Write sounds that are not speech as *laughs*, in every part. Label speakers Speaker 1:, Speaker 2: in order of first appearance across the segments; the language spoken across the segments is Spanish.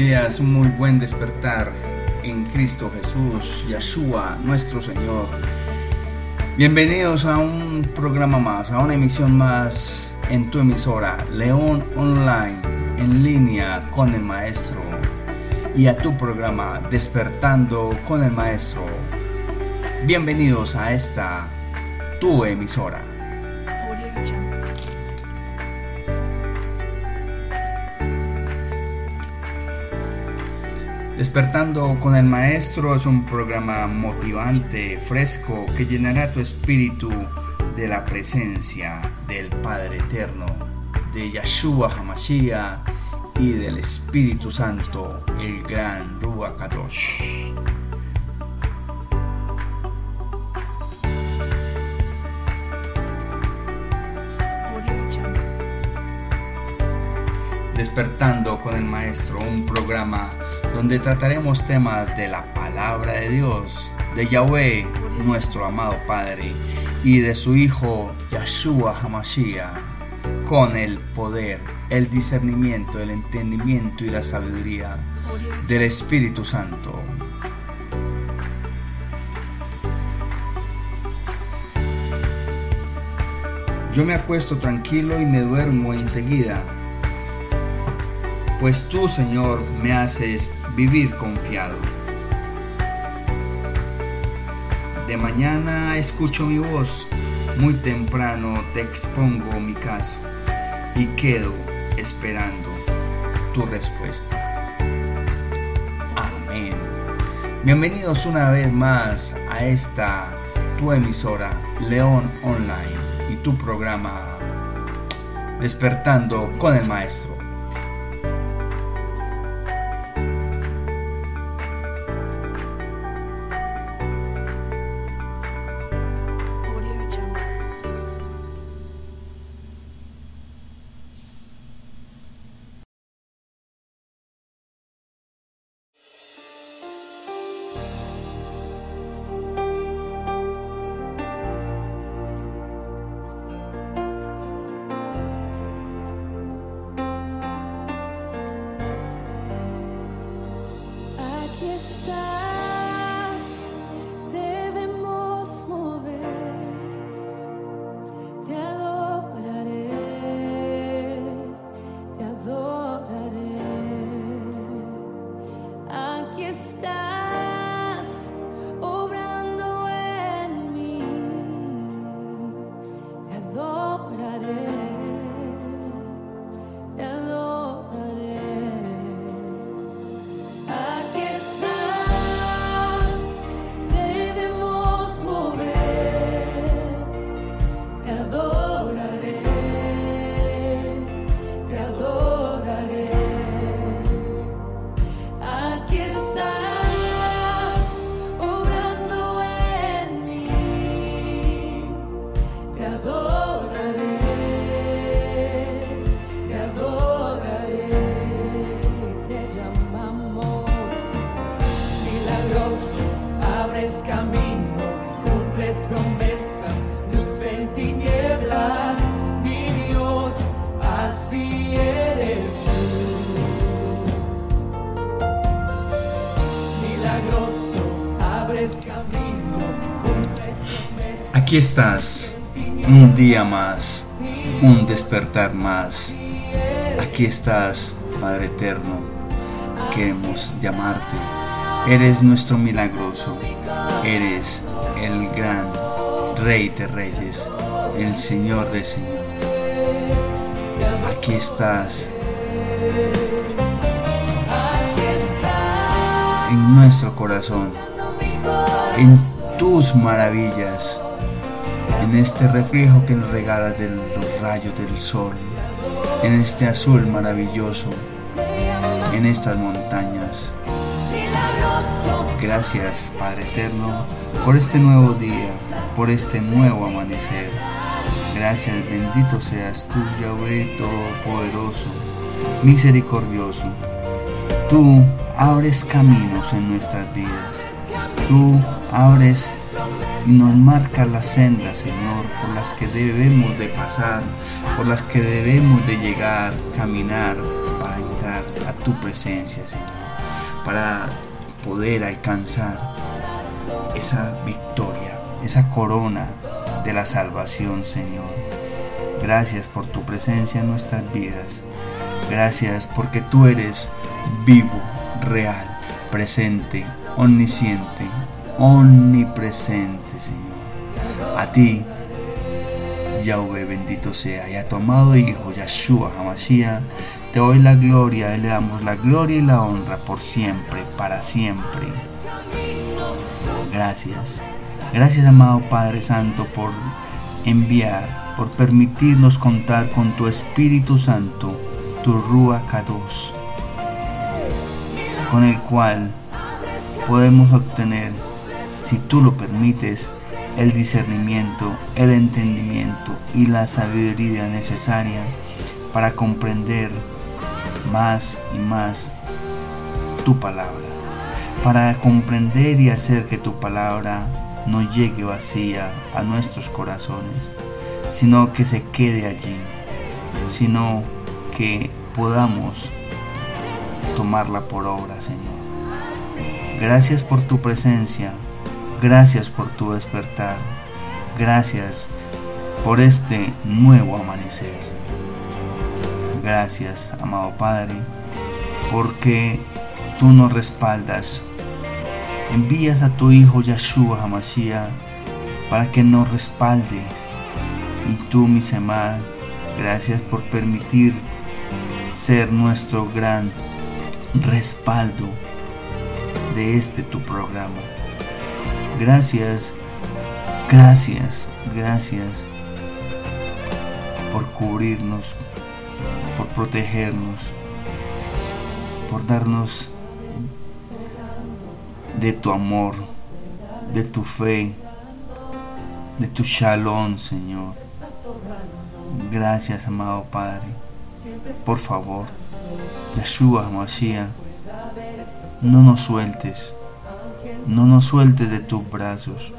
Speaker 1: Días, muy buen despertar en Cristo Jesús, Yeshua, nuestro Señor. Bienvenidos a un programa más, a una emisión más en tu emisora León Online, en línea con el Maestro, y a tu programa Despertando con el Maestro. Bienvenidos a esta tu emisora. Despertando con el Maestro es un programa motivante, fresco, que llenará tu espíritu de la presencia del Padre Eterno, de Yahshua Hamashiach y del Espíritu Santo, el gran Ruach Kadosh. Despertando con el Maestro, un programa donde trataremos temas de la palabra de Dios, de Yahweh, nuestro amado Padre, y de su Hijo Yahshua Hamashiach, con el poder, el discernimiento, el entendimiento y la sabiduría del Espíritu Santo. Yo me acuesto tranquilo y me duermo enseguida, pues tú, Señor, me haces vivir confiado. De mañana escucho mi voz, muy temprano te expongo mi caso y quedo esperando tu respuesta. Amén. Bienvenidos una vez más a esta tu emisora León Online y tu programa Despertando con el Maestro. Aquí estás, un día más, un despertar más. Aquí estás, Padre Eterno. Queremos llamarte. Eres nuestro milagroso. Eres el gran Rey de Reyes, el Señor de Señor. Aquí estás. En nuestro corazón. En tus maravillas en este reflejo que nos regala de los rayos del sol, en este azul maravilloso, en estas montañas. Gracias, Padre Eterno, por este nuevo día, por este nuevo amanecer. Gracias, bendito seas tú, Yahweh Todopoderoso, misericordioso. Tú abres caminos en nuestras vidas. Tú abres y nos marca la senda, Señor, por las que debemos de pasar, por las que debemos de llegar, caminar para entrar a tu presencia, Señor, para poder alcanzar esa victoria, esa corona de la salvación, Señor. Gracias por tu presencia en nuestras vidas. Gracias porque tú eres vivo, real, presente, omnisciente, omnipresente. A ti, Yahweh, bendito sea, y a tu amado Hijo, Yahshua Hamashiach, te doy la gloria y le damos la gloria y la honra por siempre, para siempre. Gracias. Gracias, amado Padre Santo, por enviar, por permitirnos contar con tu Espíritu Santo, tu Rúa Kadosh, con el cual podemos obtener, si tú lo permites, el discernimiento, el entendimiento y la sabiduría necesaria para comprender más y más tu palabra, para comprender y hacer que tu palabra no llegue vacía a nuestros corazones, sino que se quede allí, sino que podamos tomarla por obra, Señor. Gracias por tu presencia, gracias por tu despertar, gracias por este nuevo amanecer. Gracias, amado Padre, porque tú nos respaldas. Envías a tu Hijo Yahshua Hamashiach para que nos respaldes. Y tú, mi Semad, gracias por permitir ser nuestro gran respaldo de este tu programa. Gracias, gracias, gracias por cubrirnos por protegernos, por darnos de tu amor, de tu fe, de tu shalom, Señor. Gracias, amado Padre. Por favor, Yeshua Mashiach, no nos sueltes, no nos sueltes de tus brazos,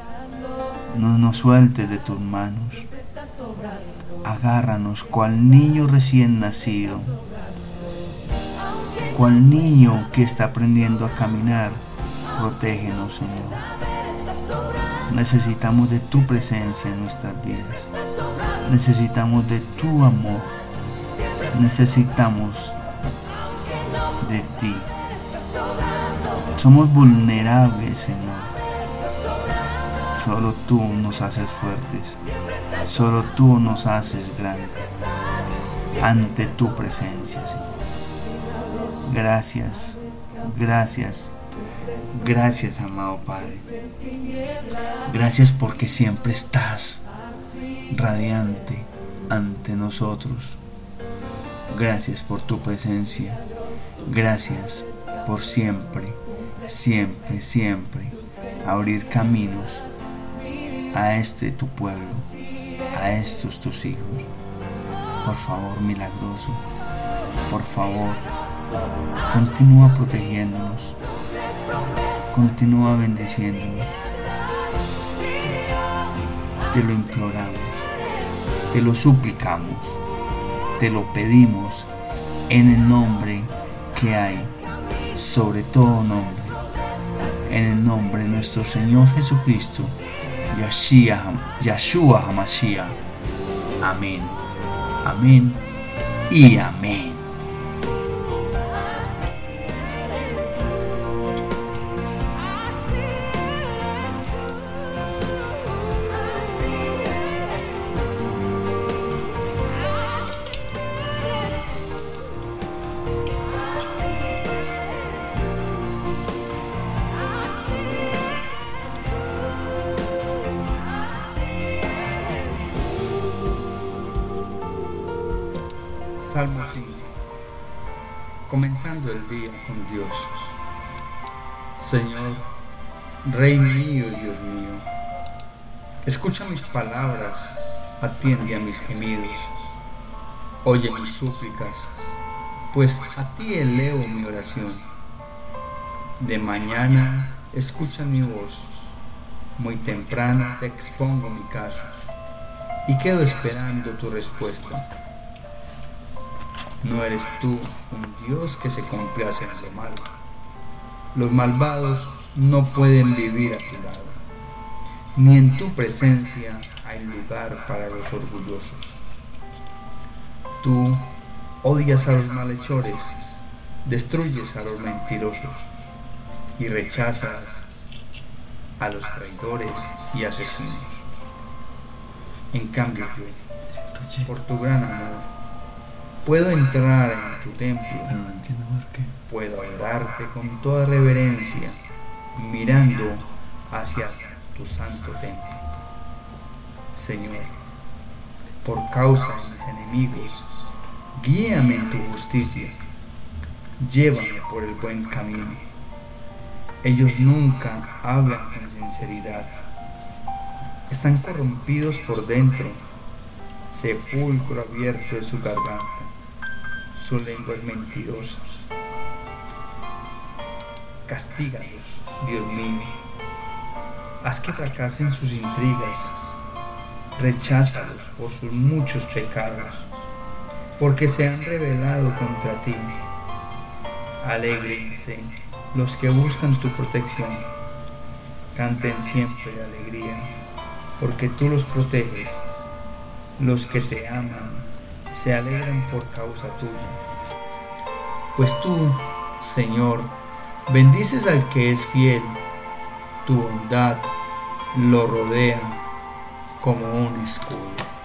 Speaker 1: no nos sueltes de tus manos agárranos cual niño recién nacido, cual niño que está aprendiendo a caminar, protégenos, Señor. Necesitamos de tu presencia en nuestras vidas. Necesitamos de tu amor. Necesitamos de ti. Somos vulnerables, Señor. Solo tú nos haces fuertes. Solo tú nos haces grandes ante tu presencia, Señor. Gracias, gracias, gracias, amado Padre. Gracias porque siempre estás radiante ante nosotros. Gracias por tu presencia. Gracias por siempre, siempre, siempre abrir caminos a este tu pueblo a estos tus hijos. Por favor, milagroso, por favor, continúa protegiéndonos, continúa bendiciéndonos. Te lo imploramos, te lo suplicamos, te lo pedimos en el nombre que hay sobre todo nombre, en el nombre de nuestro Señor Jesucristo Yahshua HaMashiach. Amén. Amén y amén. Atiende a mis gemidos, oye mis súplicas, pues a ti elevo mi oración. De mañana escucha mi voz, muy temprano te expongo mi caso y quedo esperando tu respuesta No eres tú un Dios que se complace en lo malo. Los malvados no pueden vivir a tu lado, ni en tu presencia hay lugar para los orgullosos. Tú odias a los malhechores, destruyes a los mentirosos y rechazas a los traidores y asesinos. En cambio yo, por tu gran amor, puedo entrar en tu templo, puedo adorarte con toda reverencia, mirando hacia tu santo templo. Señor, por causa de mis enemigos, guíame en tu justicia, llévame por el buen camino. Ellos nunca hablan con sinceridad, están corrompidos por dentro, sepulcro abierto de su garganta, su lengua es mentirosa. Castígalos, Dios mío, haz que fracasen sus intrigas, recházalos por sus muchos pecados, porque se han rebelado contra ti. Alégrense los que buscan tu protección, canten siempre de alegría, porque tú los proteges. Los que te aman se alegran por causa tuya. Pues tú, Señor, bendices al que es fiel, tu bondad lo rodea como un escudo.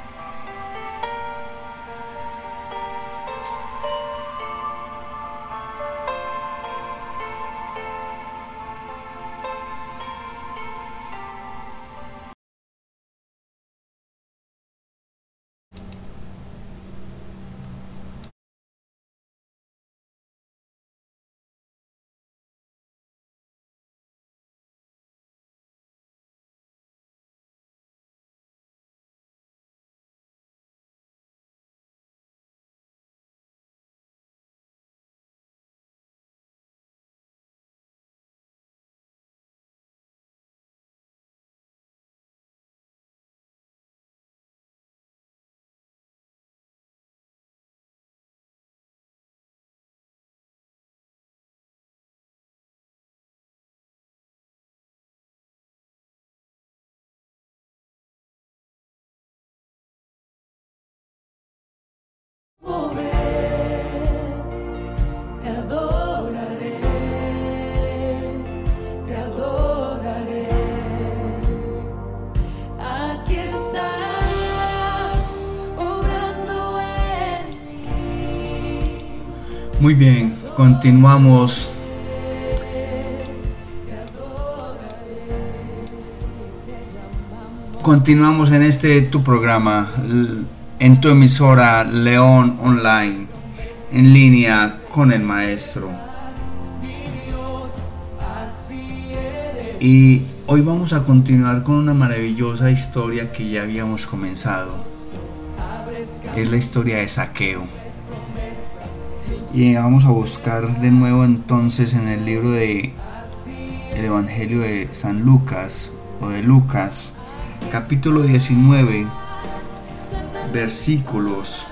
Speaker 1: Muy bien, continuamos. Continuamos en este tu programa, en tu emisora León Online, en línea con el maestro. Y hoy vamos a continuar con una maravillosa historia que ya habíamos comenzado. Es la historia de saqueo. Y vamos a buscar de nuevo entonces en el libro de el Evangelio de San Lucas o de Lucas, capítulo 19, versículos.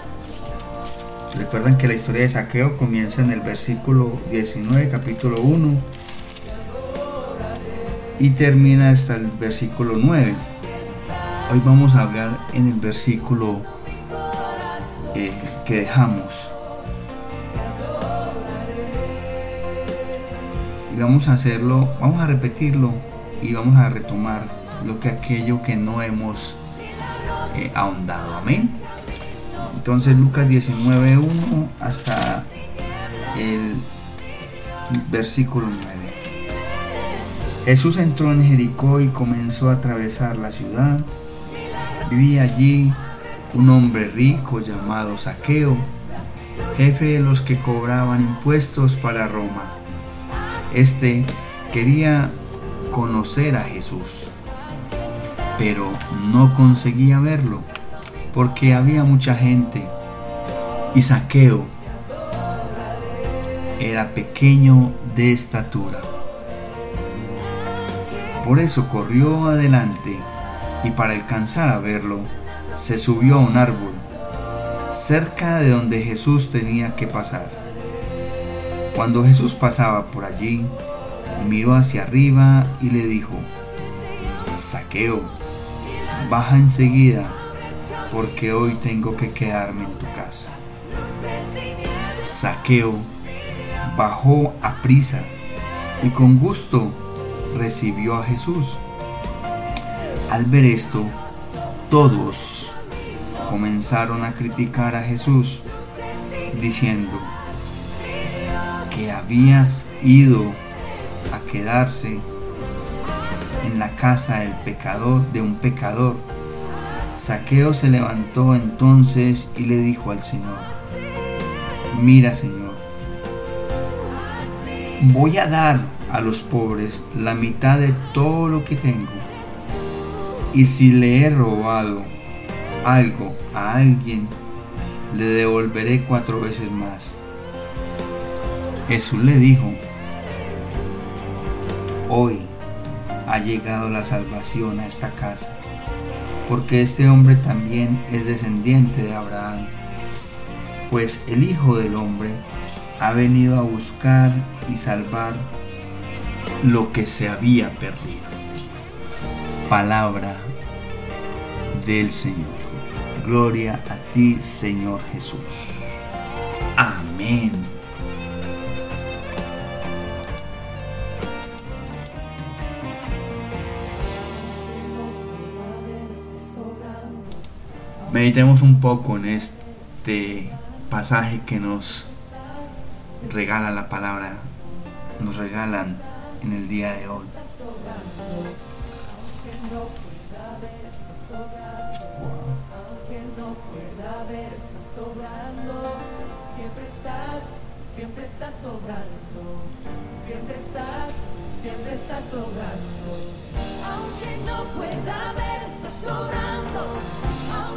Speaker 1: Recuerdan que la historia de saqueo comienza en el versículo 19, capítulo 1, y termina hasta el versículo 9. Hoy vamos a hablar en el versículo eh, que dejamos. Y vamos a hacerlo, vamos a repetirlo y vamos a retomar lo que aquello que no hemos eh, ahondado. Amén. Entonces Lucas 19.1 hasta el versículo 9. Jesús entró en Jericó y comenzó a atravesar la ciudad. Vivía allí un hombre rico llamado Saqueo, jefe de los que cobraban impuestos para Roma. Este quería conocer a Jesús, pero no conseguía verlo porque había mucha gente y Saqueo era pequeño de estatura. Por eso corrió adelante y para alcanzar a verlo se subió a un árbol. cerca de donde Jesús tenía que pasar. Cuando Jesús pasaba por allí, miró hacia arriba y le dijo, Saqueo, baja enseguida, porque hoy tengo que quedarme en tu casa. Saqueo bajó a prisa y con gusto recibió a Jesús. Al ver esto, todos comenzaron a criticar a Jesús, diciendo que habías ido a quedarse en la casa del pecador, de un pecador. Saqueo se levantó entonces y le dijo al Señor, mira Señor, voy a dar a los pobres la mitad de todo lo que tengo. Y si le he robado algo a alguien, le devolveré cuatro veces más. Jesús le dijo, hoy ha llegado la salvación a esta casa, porque este hombre también es descendiente de Abraham, pues el Hijo del Hombre ha venido a buscar y salvar lo que se había perdido. Palabra del Señor. Gloria a ti, Señor Jesús. Amén. Meditemos un poco en este pasaje que nos regala la palabra, nos regalan en el día de hoy.
Speaker 2: Siempre estás, siempre estás sobrando. Siempre estás, siempre estás sobrando. Aunque no pueda ver, estás sobrando.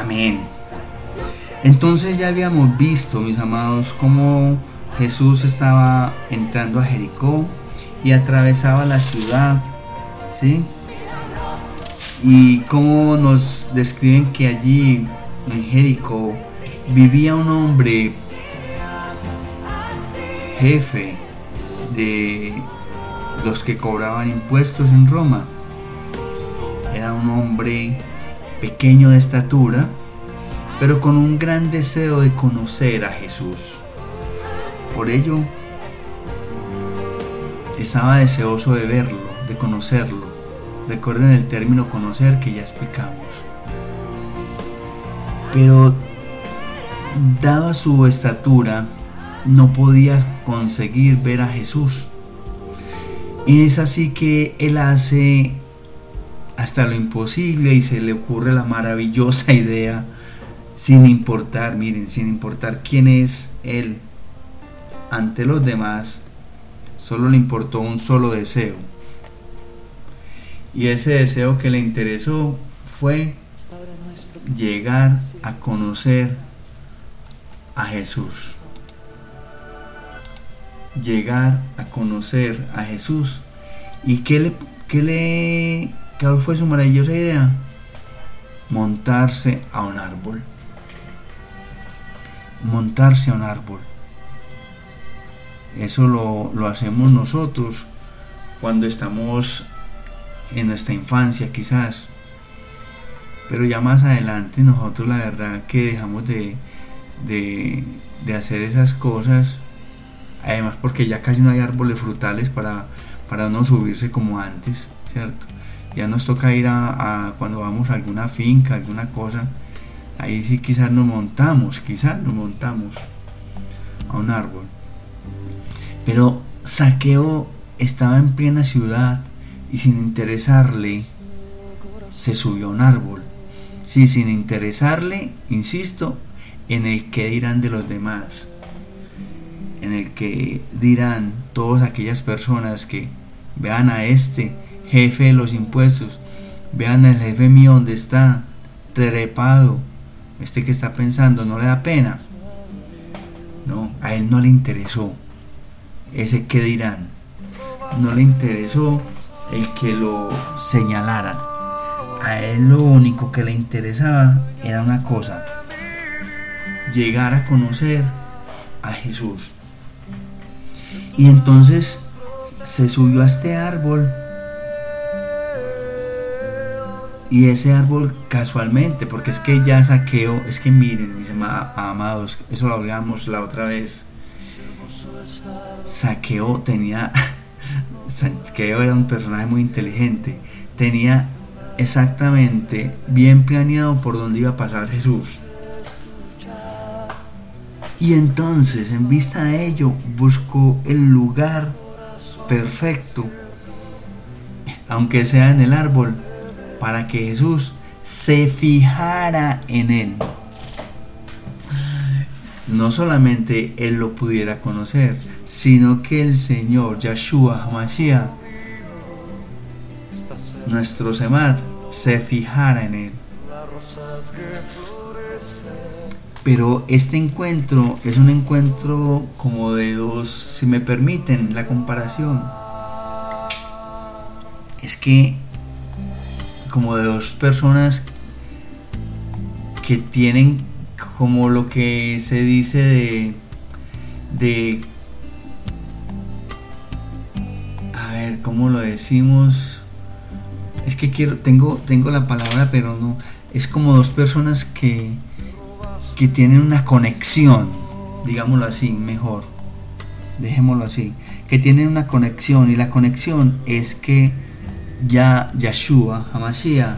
Speaker 1: Amén. Entonces ya habíamos visto, mis amados, cómo Jesús estaba entrando a Jericó y atravesaba la ciudad, ¿sí? Y cómo nos describen que allí en Jericó vivía un hombre jefe de los que cobraban impuestos en Roma. Era un hombre pequeño de estatura, pero con un gran deseo de conocer a Jesús. Por ello, estaba deseoso de verlo, de conocerlo. Recuerden el término conocer que ya explicamos. Pero, dada su estatura, no podía conseguir ver a Jesús. Y es así que él hace hasta lo imposible y se le ocurre la maravillosa idea, sin importar, miren, sin importar quién es él ante los demás, solo le importó un solo deseo. Y ese deseo que le interesó fue llegar a conocer a Jesús. Llegar a conocer a Jesús. ¿Y qué le, qué le cuál fue su maravillosa idea? Montarse a un árbol. Montarse a un árbol. Eso lo, lo hacemos nosotros cuando estamos en nuestra infancia quizás. Pero ya más adelante nosotros la verdad que dejamos de, de, de hacer esas cosas. Además porque ya casi no hay árboles frutales para, para no subirse como antes, ¿cierto? Ya nos toca ir a, cuando vamos a alguna finca, alguna cosa. Ahí sí quizás nos montamos, quizás nos montamos a un árbol. Pero Saqueo estaba en plena ciudad y sin interesarle se subió a un árbol. Sí, sin interesarle, insisto, en el que dirán de los demás. En el que dirán todas aquellas personas que vean a este jefe de los impuestos, vean al jefe mío donde está, trepado, este que está pensando, no le da pena. No, a él no le interesó ese que dirán. No le interesó el que lo señalaran. A él lo único que le interesaba era una cosa, llegar a conocer a Jesús. Y entonces se subió a este árbol y ese árbol casualmente, porque es que ya saqueo, es que miren, mis amados, eso lo hablamos la otra vez. Saqueo tenía, *laughs* Saqueo era un personaje muy inteligente, tenía exactamente bien planeado por dónde iba a pasar Jesús. Y entonces, en vista de ello, buscó el lugar perfecto, aunque sea en el árbol, para que Jesús se fijara en él. No solamente él lo pudiera conocer, sino que el Señor Yahshua Hamashiach, nuestro Semad, se fijara en él. Pero este encuentro es un encuentro como de dos, si me permiten la comparación, es que como de dos personas que tienen como lo que se dice de de a ver cómo lo decimos es que quiero tengo tengo la palabra pero no es como dos personas que que tienen una conexión digámoslo así mejor dejémoslo así que tienen una conexión y la conexión es que ya Yeshua Hamashiach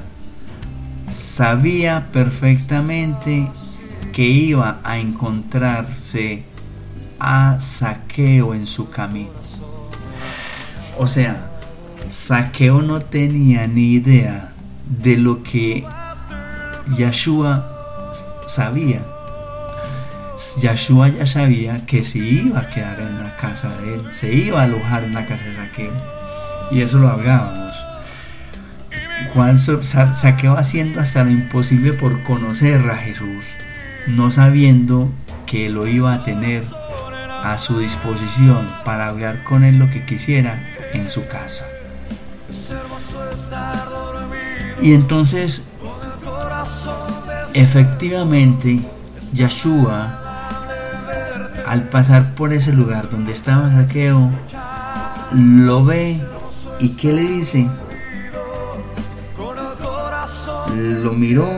Speaker 1: sabía perfectamente que iba a encontrarse a Saqueo en su camino. O sea, Saqueo no tenía ni idea de lo que Yeshua sabía. Yeshua ya sabía que se iba a quedar en la casa de él, se iba a alojar en la casa de Saqueo. Y eso lo hablábamos. Juan Saqueo haciendo hasta lo imposible por conocer a Jesús, no sabiendo que lo iba a tener a su disposición para hablar con él lo que quisiera en su casa. Y entonces, efectivamente, Yeshua, al pasar por ese lugar donde estaba Saqueo, lo ve y ¿qué le dice? Lo miró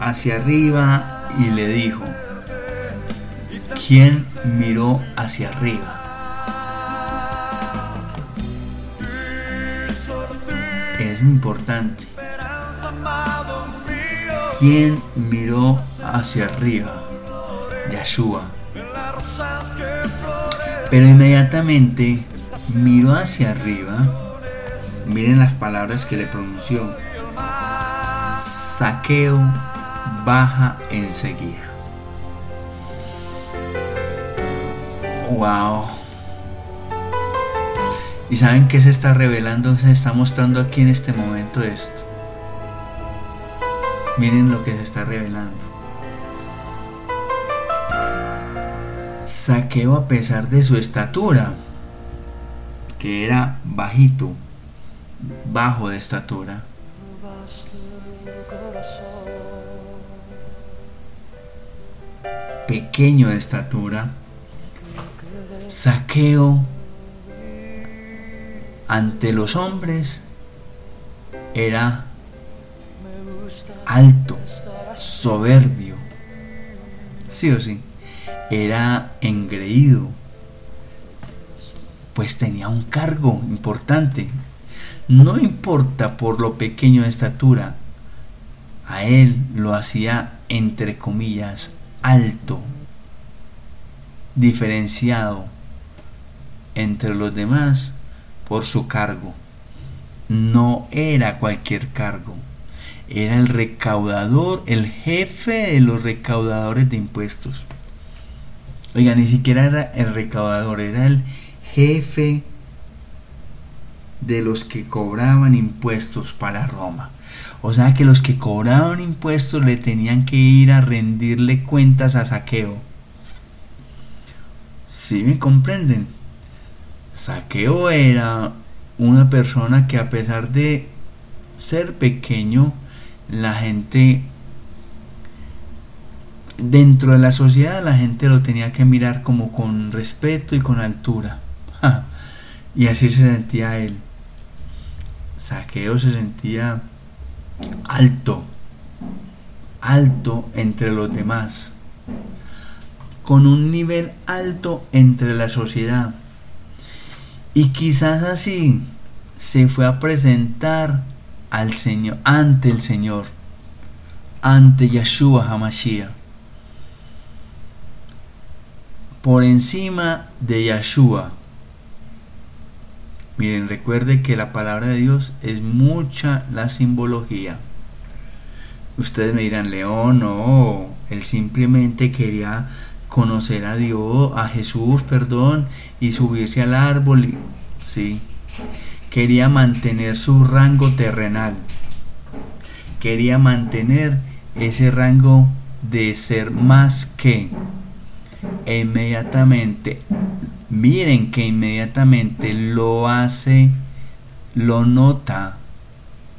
Speaker 1: hacia arriba y le dijo, ¿quién miró hacia arriba? Es importante. ¿Quién miró hacia arriba? Yeshua. Pero inmediatamente miró hacia arriba. Miren las palabras que le pronunció. Saqueo baja enseguida. Wow. ¿Y saben qué se está revelando? Se está mostrando aquí en este momento esto. Miren lo que se está revelando. Saqueo a pesar de su estatura, que era bajito, bajo de estatura, pequeño de estatura, saqueo ante los hombres era alto, soberbio, sí o sí, era engreído, pues tenía un cargo importante. No importa por lo pequeño de estatura, a él lo hacía entre comillas alto, diferenciado entre los demás por su cargo. No era cualquier cargo, era el recaudador, el jefe de los recaudadores de impuestos. Oiga, ni siquiera era el recaudador, era el jefe de los que cobraban impuestos para Roma. O sea que los que cobraban impuestos le tenían que ir a rendirle cuentas a Saqueo. ¿Sí me comprenden? Saqueo era una persona que a pesar de ser pequeño, la gente dentro de la sociedad la gente lo tenía que mirar como con respeto y con altura. *laughs* y así se sentía él. Saqueo se sentía alto, alto entre los demás, con un nivel alto entre la sociedad. Y quizás así se fue a presentar al Señor, ante el Señor, ante Yeshua Hamashiach. Por encima de Yeshua. Miren, recuerde que la palabra de Dios es mucha la simbología. Ustedes me dirán, León, no, él simplemente quería conocer a Dios, a Jesús, perdón, y subirse al árbol. Sí, quería mantener su rango terrenal. Quería mantener ese rango de ser más que. E inmediatamente, miren que inmediatamente lo hace, lo nota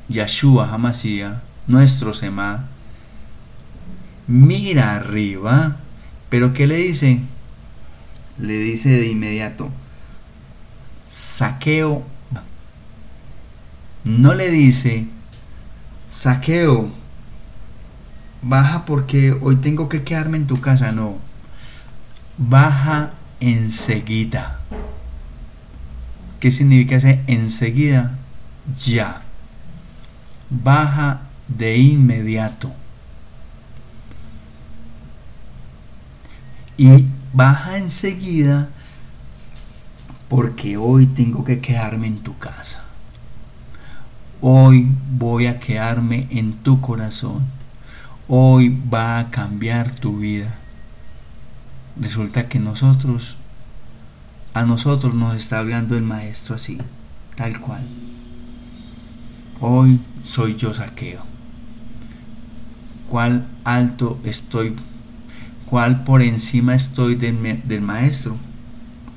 Speaker 1: Yeshua Hamashiach, nuestro Sema. Mira arriba pero ¿qué le dice? Le dice de inmediato, saqueo. No le dice, saqueo, baja porque hoy tengo que quedarme en tu casa. No, baja enseguida. ¿Qué significa ese enseguida? Ya. Baja de inmediato. y baja enseguida porque hoy tengo que quedarme en tu casa. Hoy voy a quedarme en tu corazón. Hoy va a cambiar tu vida. Resulta que nosotros, a nosotros nos está hablando el maestro así, tal cual. Hoy soy yo saqueo. ¿Cuál alto estoy cuál por encima estoy del, del maestro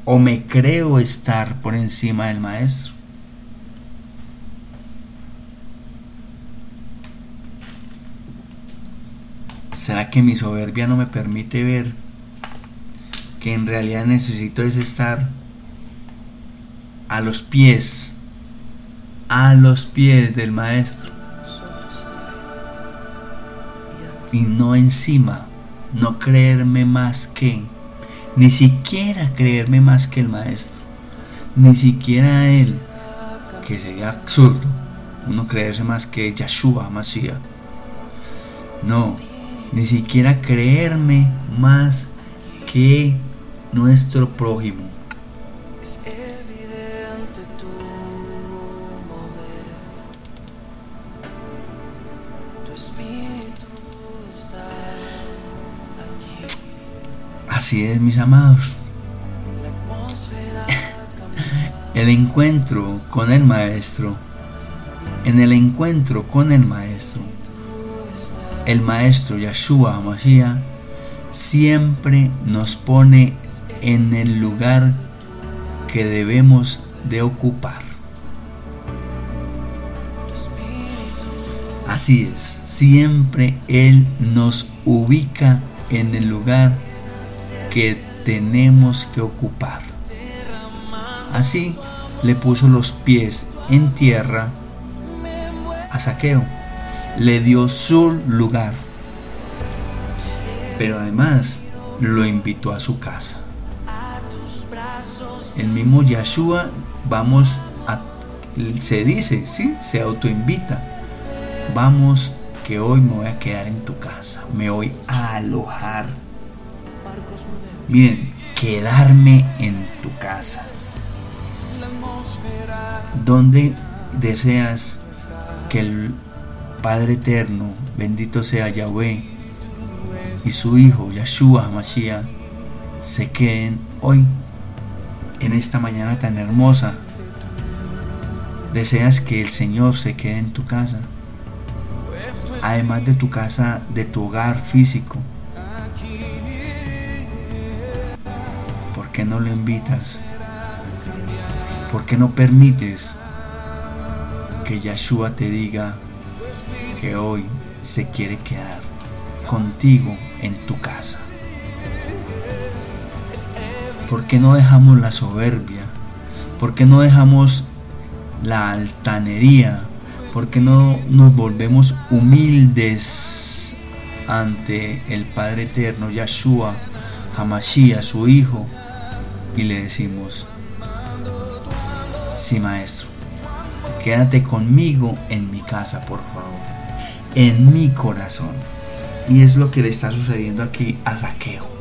Speaker 1: o me creo estar por encima del maestro. ¿Será que mi soberbia no me permite ver que en realidad necesito es estar a los pies, a los pies del maestro y no encima? no creerme más que, ni siquiera creerme más que el maestro, ni siquiera él, que sería absurdo, uno creerse más que Yeshua Mashiach. No, ni siquiera creerme más que nuestro prójimo. Así es, mis amados. El encuentro con el Maestro. En el encuentro con el Maestro. El Maestro Yeshua Mashiach siempre nos pone en el lugar que debemos de ocupar. Así es, siempre Él nos ubica en el lugar que tenemos que ocupar. Así le puso los pies en tierra a Saqueo, le dio su lugar. Pero además lo invitó a su casa. El mismo Yeshua, vamos a, se dice, sí, se autoinvita. Vamos que hoy me voy a quedar en tu casa, me voy a alojar. Miren, quedarme en tu casa. ¿Dónde deseas que el Padre Eterno, bendito sea Yahweh, y su Hijo, Yeshua Mashiach, se queden hoy, en esta mañana tan hermosa? ¿Deseas que el Señor se quede en tu casa? Además de tu casa, de tu hogar físico. ¿Por qué no lo invitas? ¿Por qué no permites que Yeshua te diga que hoy se quiere quedar contigo en tu casa? ¿Por qué no dejamos la soberbia? ¿Por qué no dejamos la altanería? ¿Por qué no nos volvemos humildes ante el Padre Eterno, Yeshua, Hamashiach, su Hijo, y le decimos, sí maestro, quédate conmigo en mi casa, por favor, en mi corazón. Y es lo que le está sucediendo aquí a Saqueo.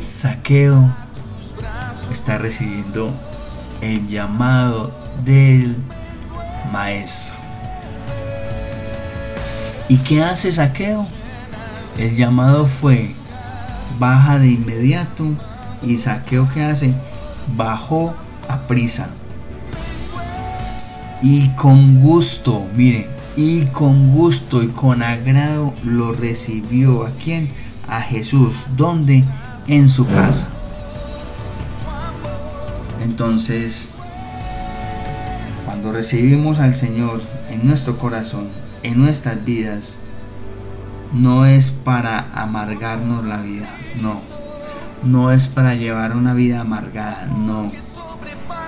Speaker 1: Saqueo está recibiendo el llamado del maestro. ¿Y qué hace Saqueo? El llamado fue baja de inmediato y Saqueo qué hace? Bajó a prisa. Y con gusto, mire, y con gusto y con agrado lo recibió a quién? A Jesús, donde en su casa. Entonces, cuando recibimos al Señor en nuestro corazón, en nuestras vidas, no es para amargarnos la vida, no. No es para llevar una vida amargada, no.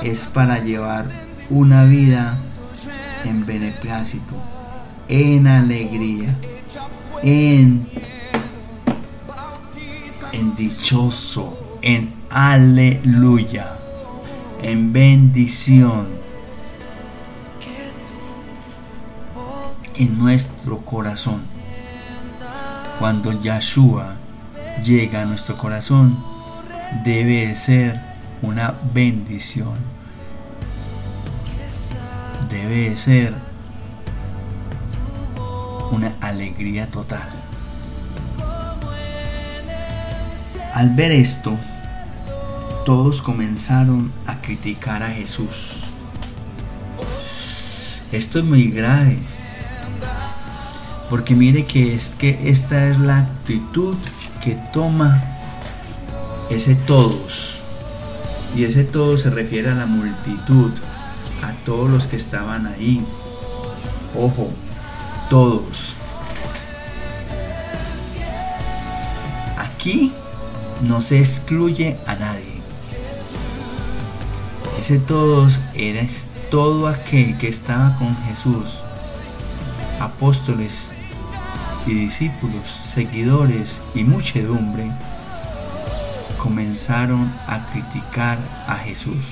Speaker 1: Es para llevar una vida en beneplácito, en alegría, en, en dichoso, en aleluya, en bendición en nuestro corazón. Cuando Yahshua llega a nuestro corazón, debe de ser una bendición. Debe de ser una alegría total. Al ver esto, todos comenzaron a criticar a Jesús. Esto es muy grave. Porque mire que es que esta es la actitud que toma ese todos. Y ese todos se refiere a la multitud, a todos los que estaban ahí. Ojo, todos. Aquí no se excluye a nadie. Ese todos era todo aquel que estaba con Jesús, apóstoles y discípulos, seguidores y muchedumbre comenzaron a criticar a Jesús.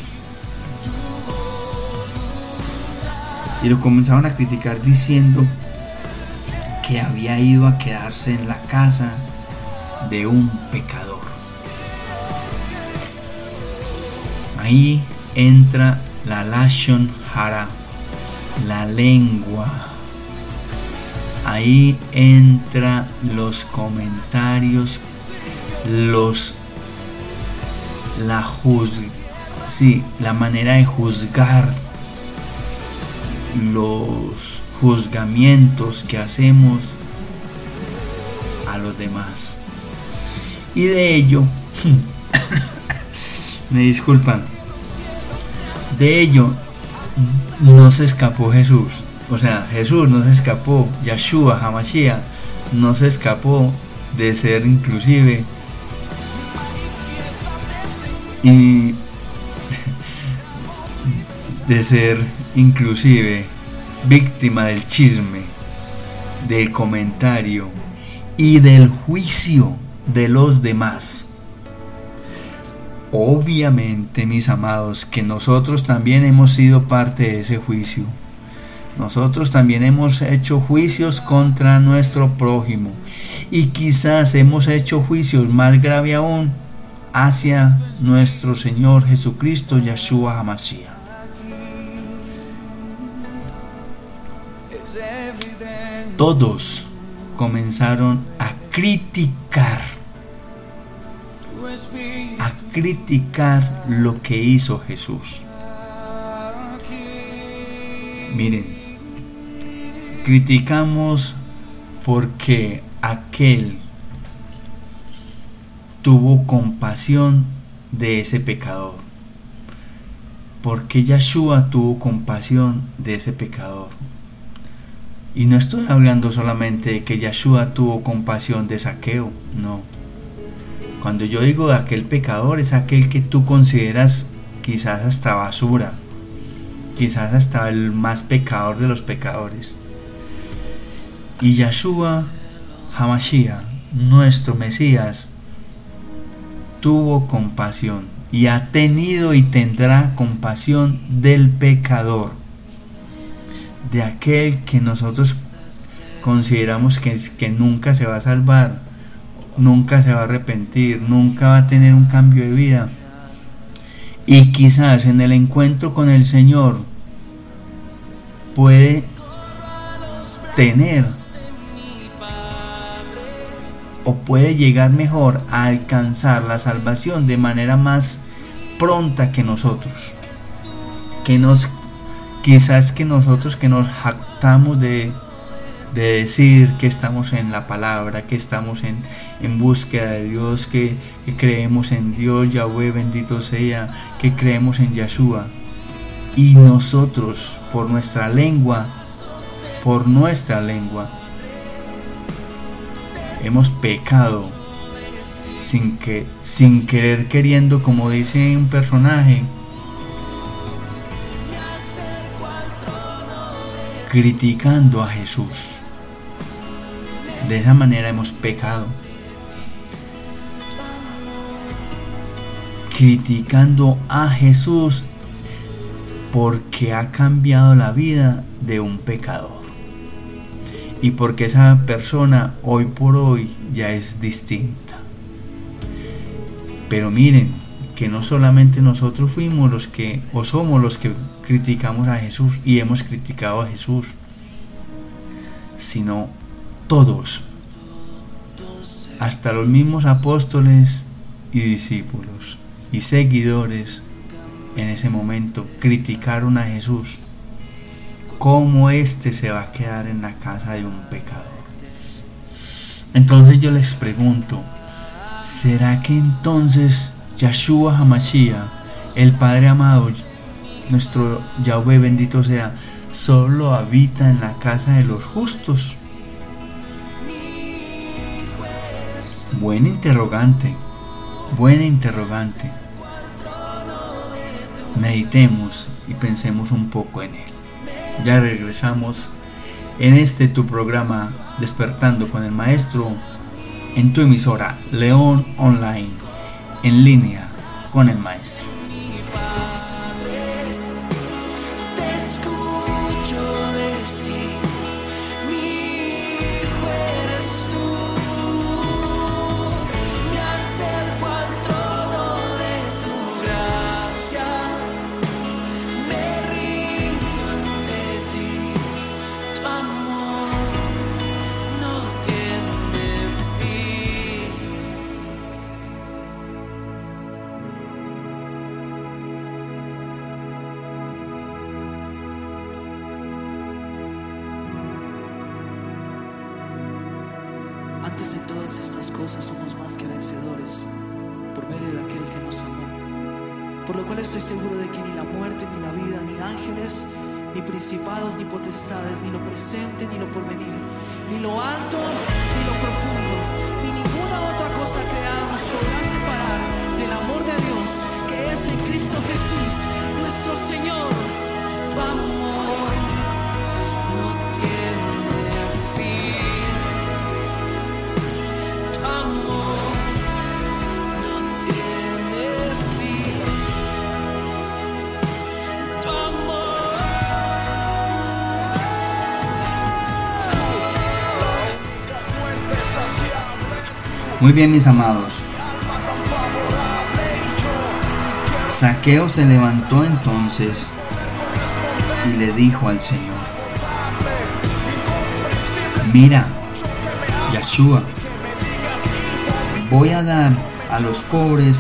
Speaker 1: Y lo comenzaron a criticar diciendo que había ido a quedarse en la casa de un pecador. Ahí entra la Lashon Hara, la lengua ahí entra los comentarios, los la juz, sí, la manera de juzgar, los juzgamientos que hacemos a los demás. Y de ello, *laughs* me disculpan, de ello no se escapó Jesús. O sea, Jesús no se escapó, Yeshua, Hamashiach, no se escapó de ser inclusive y *laughs* de ser inclusive víctima del chisme, del comentario y del juicio. de los demás. Obviamente, mis amados, que nosotros también hemos sido parte de ese juicio. Nosotros también hemos hecho juicios contra nuestro prójimo y quizás hemos hecho juicios más grave aún hacia nuestro Señor Jesucristo Yeshua HaMashiach. Todos comenzaron a criticar, criticar lo que hizo Jesús. Miren, criticamos porque aquel tuvo compasión de ese pecador. Porque Yeshua tuvo compasión de ese pecador. Y no estoy hablando solamente de que Yeshua tuvo compasión de saqueo, no. Cuando yo digo de aquel pecador es aquel que tú consideras quizás hasta basura, quizás hasta el más pecador de los pecadores. Y Yeshua Hamashiach, nuestro Mesías, tuvo compasión y ha tenido y tendrá compasión del pecador, de aquel que nosotros consideramos que, que nunca se va a salvar, nunca se va a arrepentir, nunca va a tener un cambio de vida. Y quizás en el encuentro con el Señor puede tener o puede llegar mejor a alcanzar la salvación de manera más pronta que nosotros. Que nos quizás que nosotros que nos jactamos de, de decir que estamos en la palabra, que estamos en, en búsqueda de Dios, que, creemos en Dios, Yahweh bendito sea, que creemos en Yeshua. Y nosotros, por nuestra lengua, por nuestra lengua, hemos pecado sin que sin querer queriendo como dice un personaje criticando a Jesús de esa manera hemos pecado criticando a Jesús porque ha cambiado la vida de un pecador y porque esa persona hoy por hoy ya es distinta. Pero miren que no solamente nosotros fuimos los que o somos los que criticamos a Jesús y hemos criticado a Jesús, sino todos, hasta los mismos apóstoles y discípulos y seguidores en ese momento criticaron a Jesús cómo éste se va a quedar en la casa de un pecador. Entonces yo les pregunto, ¿será que entonces Yahshua Hamashiach, el Padre amado, nuestro Yahweh bendito sea, solo habita en la casa de los justos? Buen interrogante, buena interrogante. Meditemos y pensemos un poco en él. Ya regresamos en este tu programa Despertando con el Maestro en tu emisora León Online en línea con el Maestro. Muy bien, mis amados. Saqueo se levantó entonces y le dijo al Señor, mira, Yeshua, voy a dar a los pobres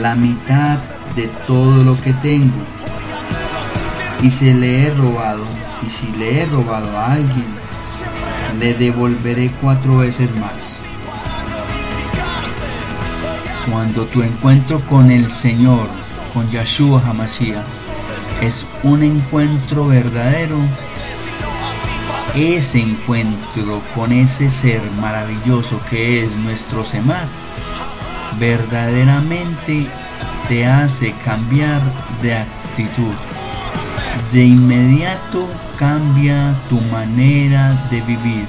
Speaker 1: la mitad de todo lo que tengo. Y si le he robado, y si le he robado a alguien, le devolveré cuatro veces más. Cuando tu encuentro con el Señor, con Yeshua Hamashiach, es un encuentro verdadero, ese encuentro con ese ser maravilloso que es nuestro Semad, verdaderamente te hace cambiar de actitud. De inmediato cambia tu manera de vivir.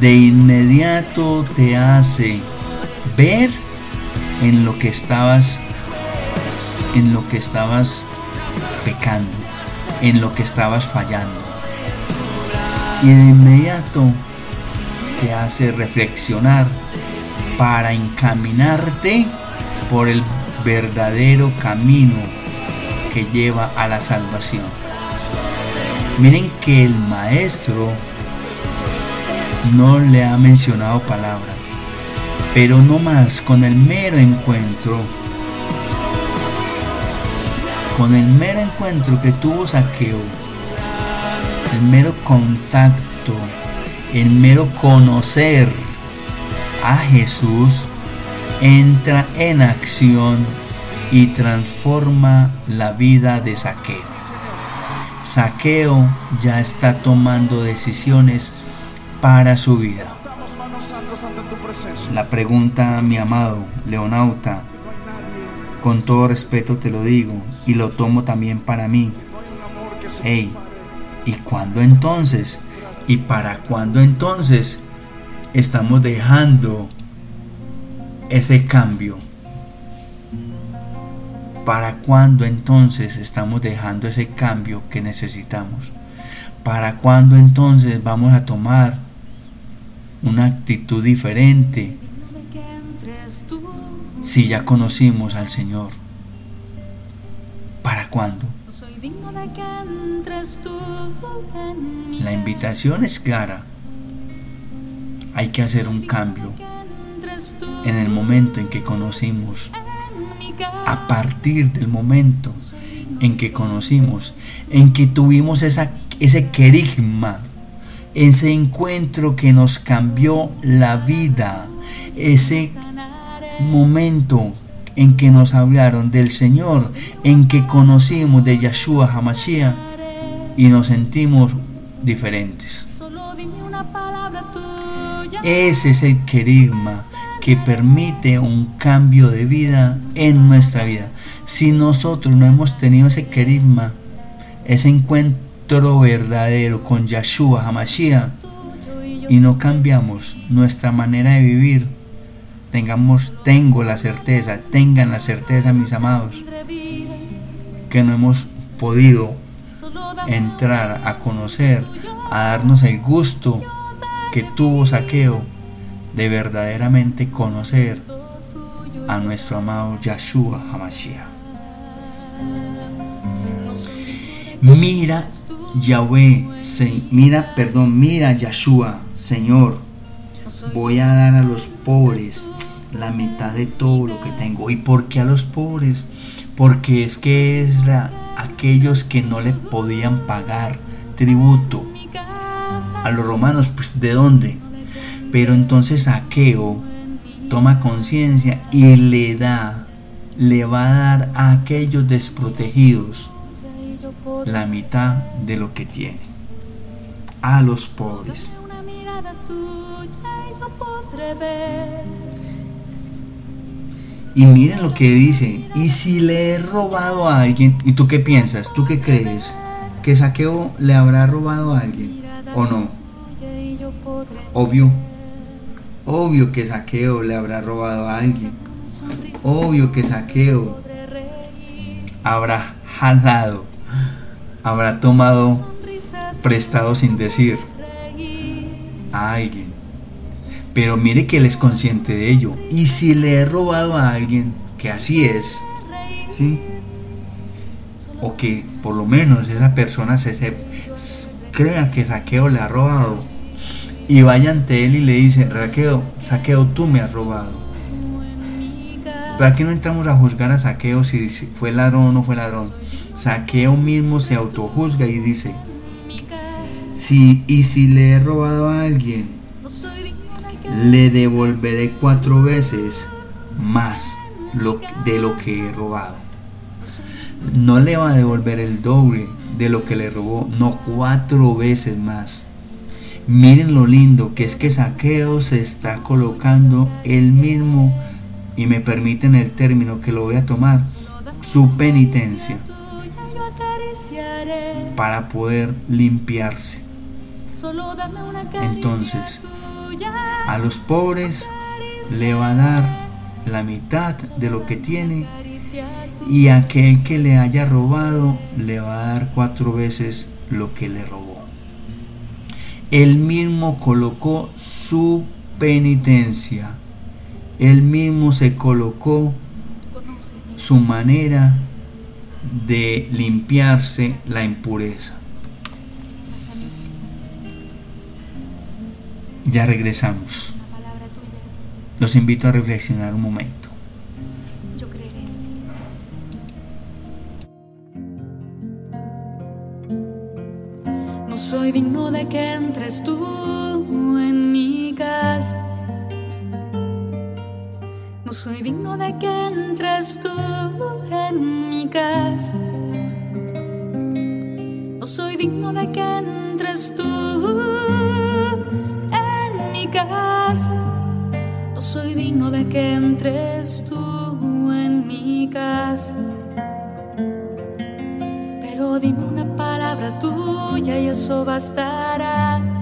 Speaker 1: De inmediato te hace ver en lo que estabas en lo que estabas pecando, en lo que estabas fallando. Y de inmediato te hace reflexionar para encaminarte por el verdadero camino que lleva a la salvación. Miren que el maestro no le ha mencionado palabra, pero no más con el mero encuentro, con el mero encuentro que tuvo Saqueo, el mero contacto, el mero conocer a Jesús, entra en acción y transforma la vida de Saqueo. Saqueo ya está tomando decisiones para su vida. La pregunta, mi amado Leonauta, con todo respeto te lo digo y lo tomo también para mí. Hey, ¿y cuándo entonces? ¿Y para cuándo entonces estamos dejando ese cambio? ¿Para cuándo entonces estamos dejando ese cambio que necesitamos? ¿Para cuándo entonces vamos a tomar una actitud diferente si ya conocimos al Señor? ¿Para cuándo? La invitación es clara. Hay que hacer un cambio en el momento en que conocimos a partir del momento en que conocimos, en que tuvimos esa, ese querigma, ese encuentro que nos cambió la vida, ese momento en que nos hablaron del Señor, en que conocimos de Yeshua Hamashiach y nos sentimos diferentes. Ese es el querigma que permite un cambio de vida en nuestra vida. Si nosotros no hemos tenido ese carisma, ese encuentro verdadero con Yeshua Hamashiach y no cambiamos nuestra manera de vivir, tengamos, tengo la certeza, tengan la certeza mis amados, que no hemos podido entrar a conocer, a darnos el gusto que tuvo Saqueo de verdaderamente conocer a nuestro amado Yeshua Hamashiach. Mira Yahweh, mira, perdón, mira Yeshua, Señor, voy a dar a los pobres la mitad de todo lo que tengo. ¿Y por qué a los pobres? Porque es que es aquellos que no le podían pagar tributo. A los romanos, pues ¿de dónde? Pero entonces Saqueo toma conciencia y le da, le va a dar a aquellos desprotegidos la mitad de lo que tiene. A los pobres. Y miren lo que dice, y si le he robado a alguien, ¿y tú qué piensas? ¿Tú qué crees? ¿Que Saqueo le habrá robado a alguien o no? Obvio, Obvio que Saqueo le habrá robado a alguien. Obvio que Saqueo habrá jalado, habrá tomado prestado sin decir a alguien. Pero mire que él es consciente de ello. Y si le he robado a alguien, que así es, ¿sí? O que por lo menos esa persona se, se crea que Saqueo le ha robado. Y vaya ante él y le dice, Saqueo, Saqueo, tú me has robado. Pero aquí no entramos a juzgar a Saqueo si fue ladrón o no fue ladrón. Saqueo mismo se autojuzga y dice, si, y si le he robado a alguien, le devolveré cuatro veces más lo, de lo que he robado. No le va a devolver el doble de lo que le robó, no cuatro veces más. Miren lo lindo que es que Saqueo se está colocando él mismo, y me permiten el término que lo voy a tomar, su penitencia para poder limpiarse. Entonces, a los pobres le va a dar la mitad de lo que tiene y a aquel que le haya robado le va a dar cuatro veces lo que le robó. Él mismo colocó su penitencia. Él mismo se colocó su manera de limpiarse la impureza. Ya regresamos. Los invito a reflexionar un momento.
Speaker 3: No soy digno de que entres tú en mi casa. No soy digno de que entres tú en mi casa. No soy digno de que entres tú en mi casa. No soy digno de que entres tú en mi casa. Pero dime una palabra tuya y eso bastará.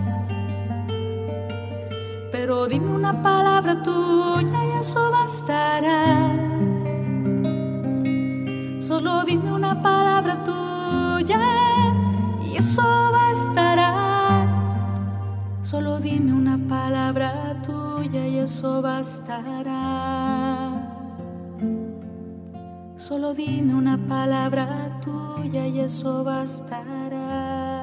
Speaker 3: Pero dime una palabra tuya y eso bastará. Solo dime una palabra tuya y eso bastará. Solo dime una palabra tuya y eso bastará. Solo dime una palabra tuya y eso bastará.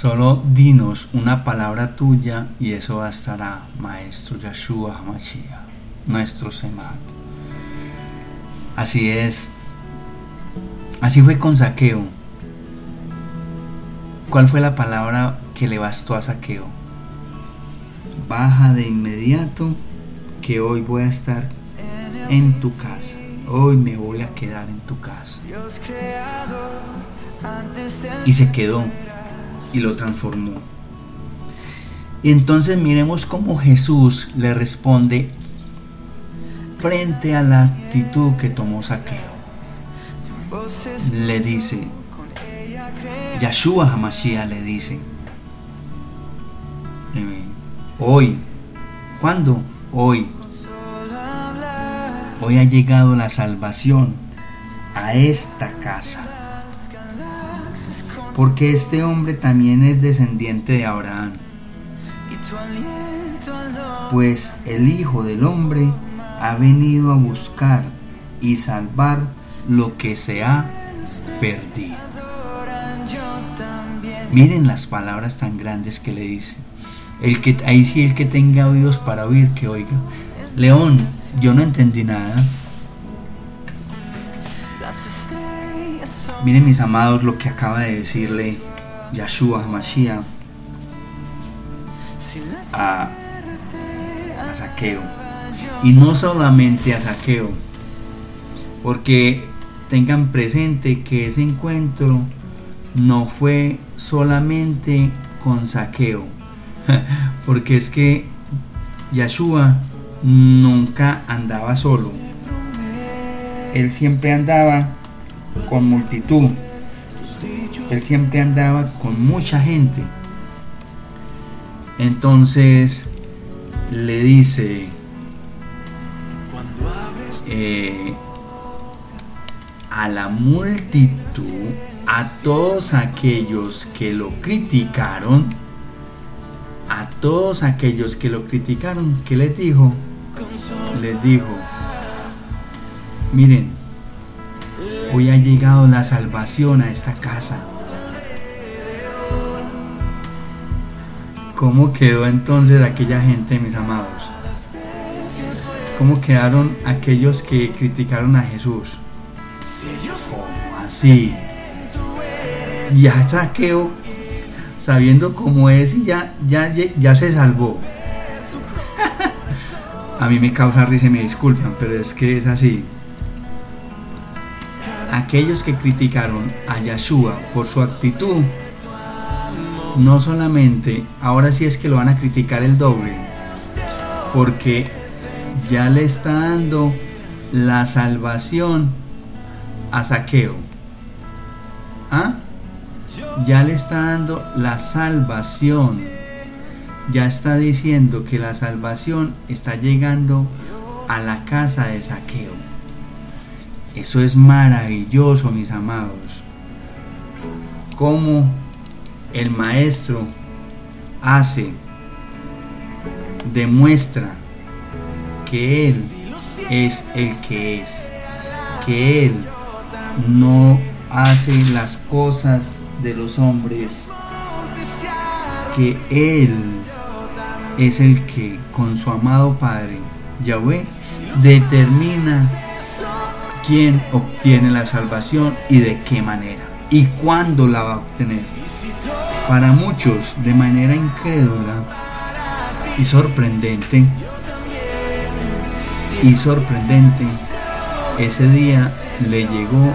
Speaker 1: Solo dinos una palabra tuya y eso bastará, Maestro Yahshua HaMashiach, nuestro Semad. Así es. Así fue con Saqueo. ¿Cuál fue la palabra que le bastó a Saqueo? Baja de inmediato que hoy voy a estar en tu casa. Hoy me voy a quedar en tu casa. Y se quedó y lo transformó. Y entonces miremos cómo Jesús le responde frente a la actitud que tomó Saqueo. Le dice, Yahshua Hamashiach le dice, eh, hoy, ¿cuándo? Hoy. Hoy ha llegado la salvación a esta casa porque este hombre también es descendiente de Abraham. Pues el Hijo del Hombre ha venido a buscar y salvar lo que se ha perdido. Miren las palabras tan grandes que le dice. El que, ahí sí el que tenga oídos para oír, que oiga. León, yo no entendí nada. Miren mis amados lo que acaba de decirle Yahshua Hamashiach a, a Saqueo. Y no solamente a Saqueo, porque tengan presente que ese encuentro no fue solamente con Saqueo, *laughs* porque es que Yahshua nunca andaba solo. Él siempre andaba con multitud. Él siempre andaba con mucha gente. Entonces, le dice eh, a la multitud, a todos aquellos que lo criticaron, a todos aquellos que lo criticaron, ¿qué les dijo? Les dijo, miren, hoy ha llegado la salvación a esta casa. ¿Cómo quedó entonces aquella gente, mis amados? ¿Cómo quedaron aquellos que criticaron a Jesús? ¿Cómo así? Ya saqueo, sabiendo cómo es y ya, ya, ya se salvó. *laughs* a mí me causa risa y me disculpan, pero es que es así. Aquellos que criticaron a Yeshua por su actitud, no solamente, ahora sí es que lo van a criticar el doble, porque ya le está dando la salvación a Saqueo. ¿Ah? Ya le está dando la salvación. Ya está diciendo que la salvación está llegando a la casa de Saqueo. Eso es maravilloso, mis amados. Como el maestro hace, demuestra que Él es el que es, que Él no hace las cosas de los hombres, que Él es el que con su amado Padre, Yahweh, determina quién obtiene la salvación y de qué manera y cuándo la va a obtener. Para muchos, de manera incrédula y sorprendente, y sorprendente, ese día le llegó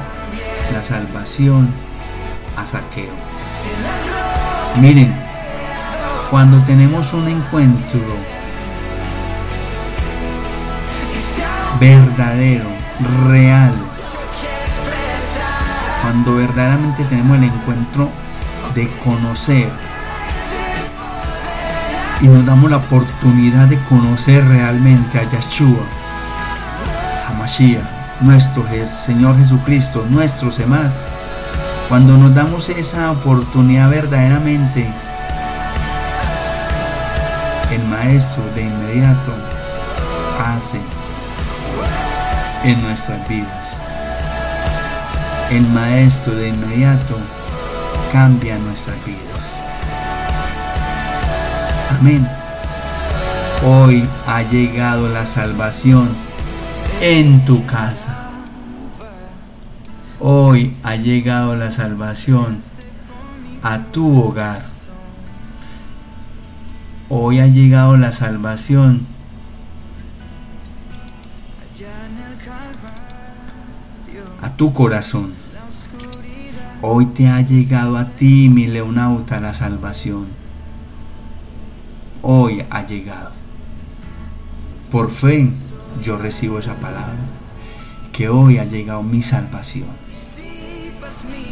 Speaker 1: la salvación a Saqueo. Miren, cuando tenemos un encuentro verdadero, real, cuando verdaderamente tenemos el encuentro de conocer y nos damos la oportunidad de conocer realmente a Yeshua, nuestro Señor Jesucristo, nuestro Semad. Cuando nos damos esa oportunidad verdaderamente, el Maestro de inmediato hace en nuestras vidas. El Maestro de inmediato cambia nuestras vidas. Amén. Hoy ha llegado la salvación en tu casa. Hoy ha llegado la salvación a tu hogar. Hoy ha llegado la salvación a tu corazón. Hoy te ha llegado a ti, mi leonauta, la salvación. Hoy ha llegado. Por fe yo recibo esa palabra. Que hoy ha llegado mi salvación.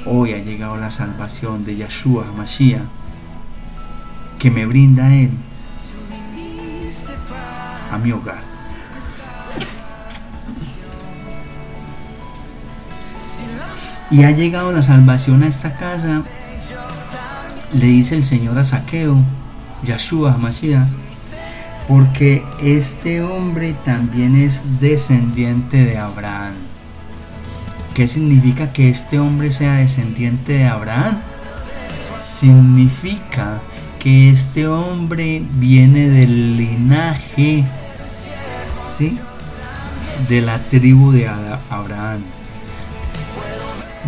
Speaker 1: Hoy ha llegado la salvación de Yeshua Mashiach que me brinda Él a mi hogar. Y ha llegado la salvación a esta casa, le dice el Señor a Saqueo, Yeshua Mashiach, porque este hombre también es descendiente de Abraham. ¿Qué significa que este hombre sea descendiente de Abraham? Significa que este hombre viene del linaje, ¿sí? De la tribu de Abraham.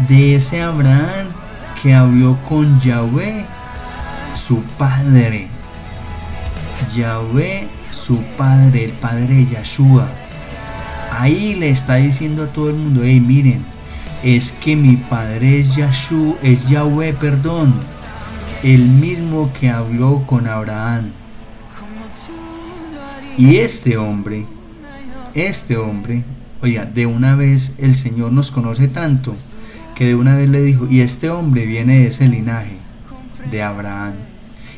Speaker 1: De ese Abraham que habló con Yahweh, su padre, Yahweh, su padre, el padre de Yahshua. Ahí le está diciendo a todo el mundo, hey, miren, es que mi padre es Yahshua, es Yahweh, perdón, el mismo que habló con Abraham. Y este hombre, este hombre, oiga, de una vez el Señor nos conoce tanto que de una vez le dijo, y este hombre viene de ese linaje, de Abraham.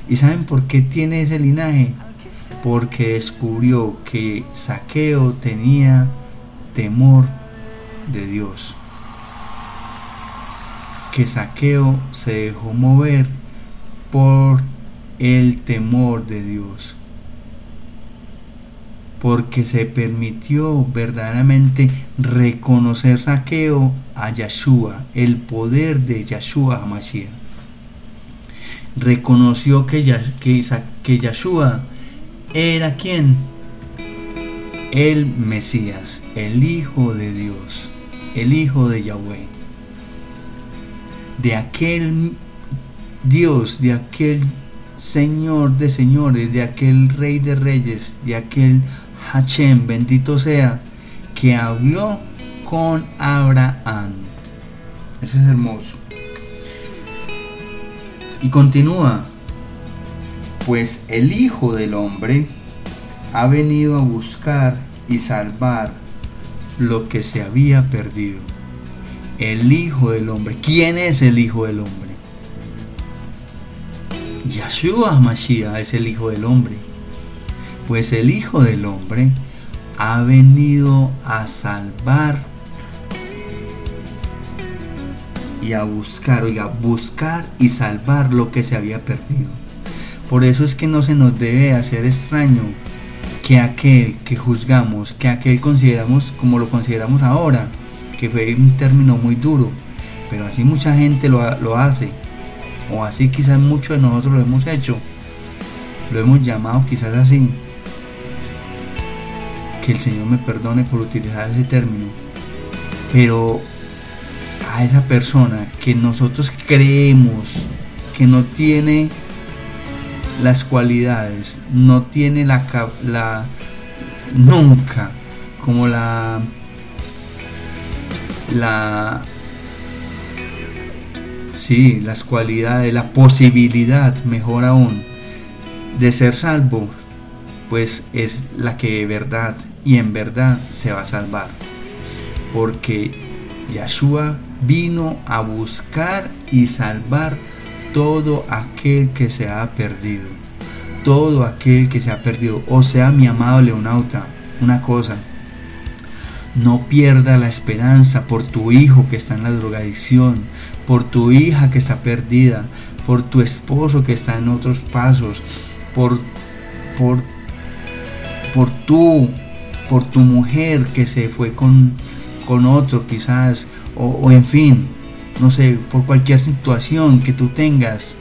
Speaker 1: ¿Y saben por qué tiene ese linaje? porque descubrió que Saqueo tenía temor de Dios. Que Saqueo se dejó mover por el temor de Dios. Porque se permitió verdaderamente reconocer Saqueo a Yeshua, el poder de Yeshua Hamashiach. Reconoció que, que, que era quien? El Mesías, el Hijo de Dios, el Hijo de Yahweh. De aquel Dios, de aquel Señor de señores, de aquel Rey de reyes, de aquel Hachem, bendito sea, que habló con Abraham. Eso es hermoso. Y continúa, pues el Hijo del Hombre ha venido a buscar y salvar lo que se había perdido. El Hijo del Hombre. ¿Quién es el Hijo del Hombre? Yahshua Mashiach es el Hijo del Hombre. Pues el Hijo del Hombre ha venido a salvar y a buscar, oiga, buscar y salvar lo que se había perdido. Por eso es que no se nos debe hacer extraño que aquel que juzgamos, que aquel consideramos como lo consideramos ahora, que fue un término muy duro, pero así mucha gente lo, lo hace o así quizás muchos de nosotros lo hemos hecho, lo hemos llamado quizás así. Que el Señor me perdone por utilizar ese término. Pero a esa persona que nosotros creemos que no tiene las cualidades, no tiene la, la nunca como la la Sí, las cualidades, la posibilidad, mejor aún, de ser salvo, pues es la que de verdad y en verdad se va a salvar. Porque Yahshua vino a buscar y salvar todo aquel que se ha perdido. Todo aquel que se ha perdido. O sea, mi amado leonauta, una cosa. No pierda la esperanza por tu hijo que está en la drogadicción, por tu hija que está perdida, por tu esposo que está en otros pasos, por, por, por tú, por tu mujer que se fue con, con otro quizás, o, en fin, no sé, por cualquier situación que tú tengas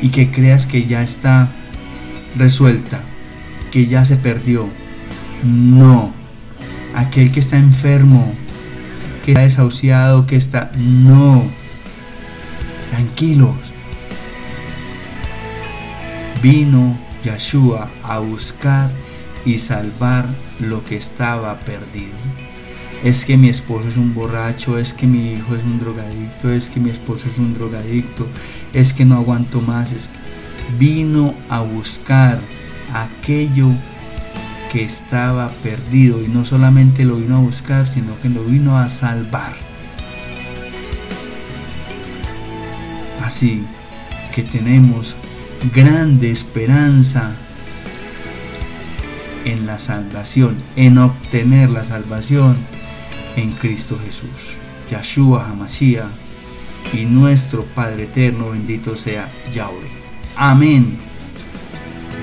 Speaker 1: y que creas que ya está resuelta, que ya se perdió. No, aquel que está enfermo, que está desahuciado, que está... No, tranquilos. Vino Yeshua a buscar y salvar lo que estaba perdido. Es que mi esposo es un borracho, es que mi hijo es un drogadicto, es que mi esposo es un drogadicto, es que no aguanto más. Es Vino a buscar aquello que estaba perdido y no solamente lo vino a buscar, sino que lo vino a salvar. Así que tenemos grande esperanza en la salvación, en obtener la salvación en Cristo Jesús. Yahshua Hamashiach y nuestro Padre eterno, bendito sea Yahweh. Amén.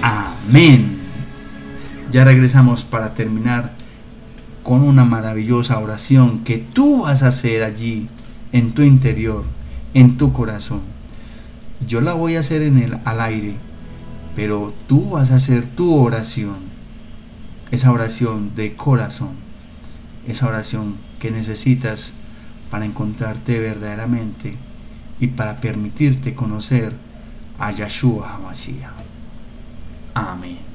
Speaker 1: Amén. Ya regresamos para terminar con una maravillosa oración que tú vas a hacer allí, en tu interior, en tu corazón. Yo la voy a hacer en el, al aire, pero tú vas a hacer tu oración. Esa oración de corazón. Esa oración que necesitas para encontrarte verdaderamente y para permitirte conocer a Yahshua HaMashiach. Amén.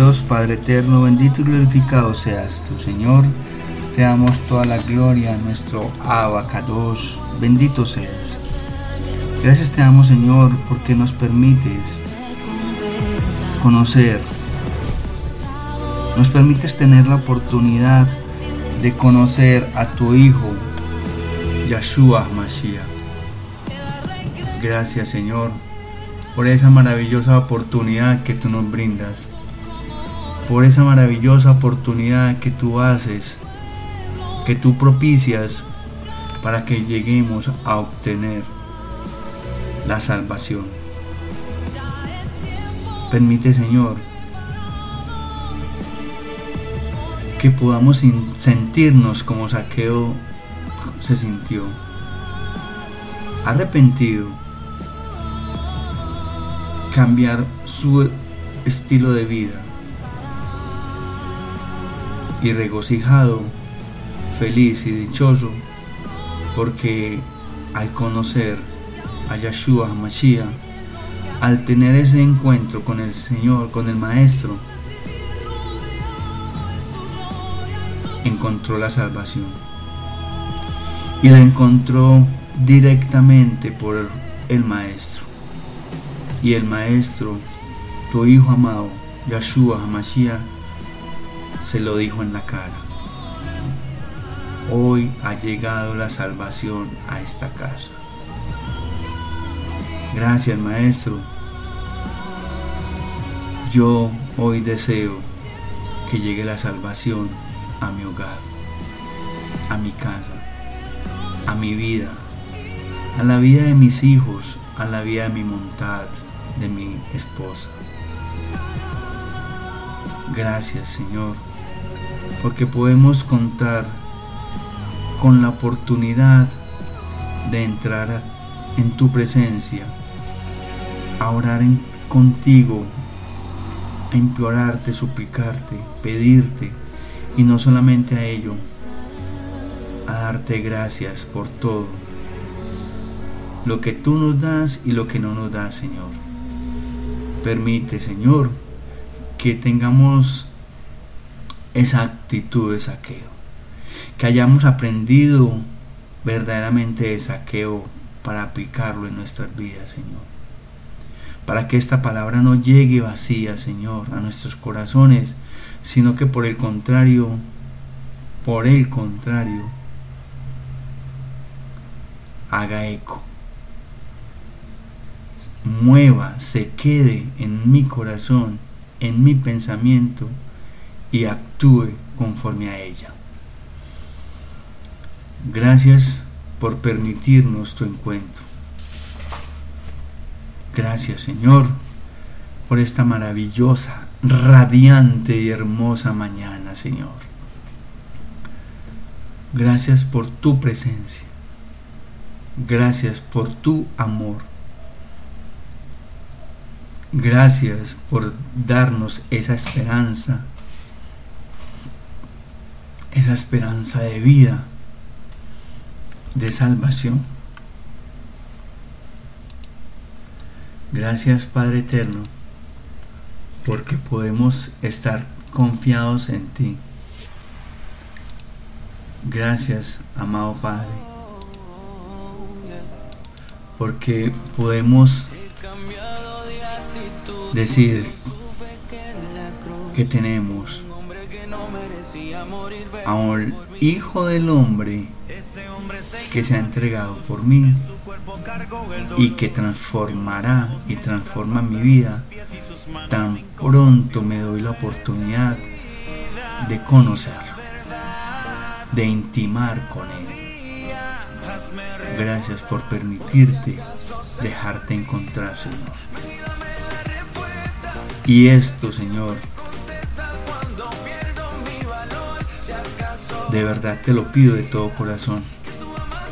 Speaker 1: Dios Padre eterno, bendito y glorificado seas tú, Señor. Te damos toda la gloria nuestro Abacados. Bendito seas. Gracias te damos, Señor, porque nos permites conocer. Nos permites tener la oportunidad de conocer a tu Hijo, Yahshua Mashiach. Gracias, Señor, por esa maravillosa oportunidad que tú nos brindas por esa maravillosa oportunidad que tú haces, que tú propicias para que lleguemos a obtener la salvación. Permite, Señor, que podamos sentirnos como Saqueo se sintió, arrepentido, cambiar su estilo de vida y regocijado, feliz y dichoso, porque al conocer a Yahshua HaMashiach, al tener ese encuentro con el Señor, con el Maestro, encontró la salvación. Y la encontró directamente por el Maestro. Y el Maestro, tu Hijo amado, Yahshua HaMashiach, se lo dijo en la cara. Hoy ha llegado la salvación a esta casa. Gracias Maestro. Yo hoy deseo que llegue la salvación a mi hogar, a mi casa, a mi vida, a la vida de mis hijos, a la vida de mi montad, de mi esposa. Gracias Señor porque podemos contar con la oportunidad de entrar en tu presencia, a orar contigo, a implorarte, suplicarte, pedirte, y no solamente a ello, a darte gracias por todo, lo que tú nos das y lo que no nos das, Señor. Permite, Señor, que tengamos esa actitud de saqueo. Que hayamos aprendido verdaderamente de saqueo para aplicarlo en nuestras vidas, Señor. Para que esta palabra no llegue vacía, Señor, a nuestros corazones, sino que por el contrario, por el contrario, haga eco. Mueva, se quede en mi corazón, en mi pensamiento y actúe conforme a ella. Gracias por permitirnos tu encuentro. Gracias Señor por esta maravillosa, radiante y hermosa mañana, Señor. Gracias por tu presencia. Gracias por tu amor. Gracias por darnos esa esperanza esa esperanza de vida, de salvación. Gracias Padre Eterno, porque podemos estar confiados en ti. Gracias, amado Padre, porque podemos decir que tenemos al Hijo del Hombre que se ha entregado por mí y que transformará y transforma mi vida, tan pronto me doy la oportunidad de conocerlo, de intimar con Él. Gracias por permitirte dejarte encontrar, Señor. Y esto, Señor, De verdad te lo pido de todo corazón.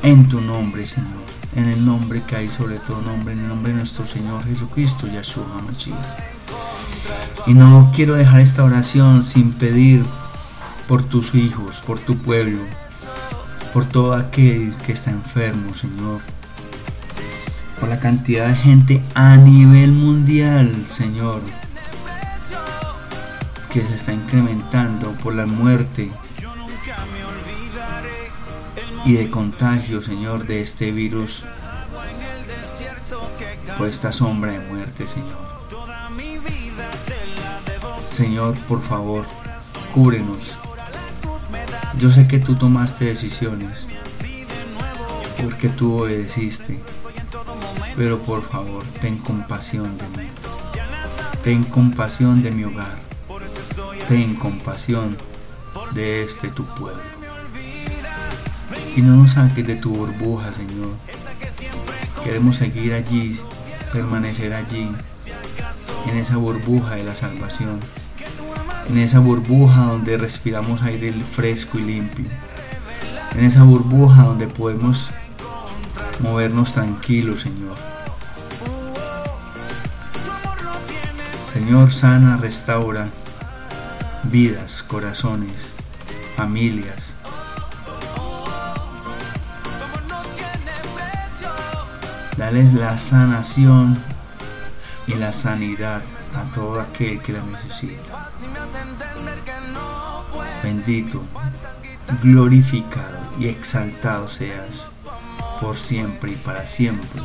Speaker 1: En tu nombre, Señor. En el nombre que hay sobre todo nombre. En el nombre de nuestro Señor Jesucristo, Yahshua Mashiach. Y no quiero dejar esta oración sin pedir por tus hijos, por tu pueblo, por todo aquel que está enfermo, Señor. Por la cantidad de gente a nivel mundial, Señor, que se está incrementando por la muerte y de contagio, Señor, de este virus, por esta sombra de muerte, Señor. Señor, por favor, cúbrenos. Yo sé que tú tomaste decisiones, porque tú obedeciste, pero por favor, ten compasión de mí. Ten compasión de mi hogar. Ten compasión de este tu pueblo. Y no nos saques de tu burbuja, Señor. Queremos seguir allí, permanecer allí, en esa burbuja de la salvación. En esa burbuja donde respiramos aire fresco y limpio. En esa burbuja donde podemos movernos tranquilos, Señor Señor, sana, restaura vidas, corazones, familias. Dale la sanación y la sanidad a todo aquel que la necesita. Bendito, glorificado y exaltado seas por siempre y para siempre.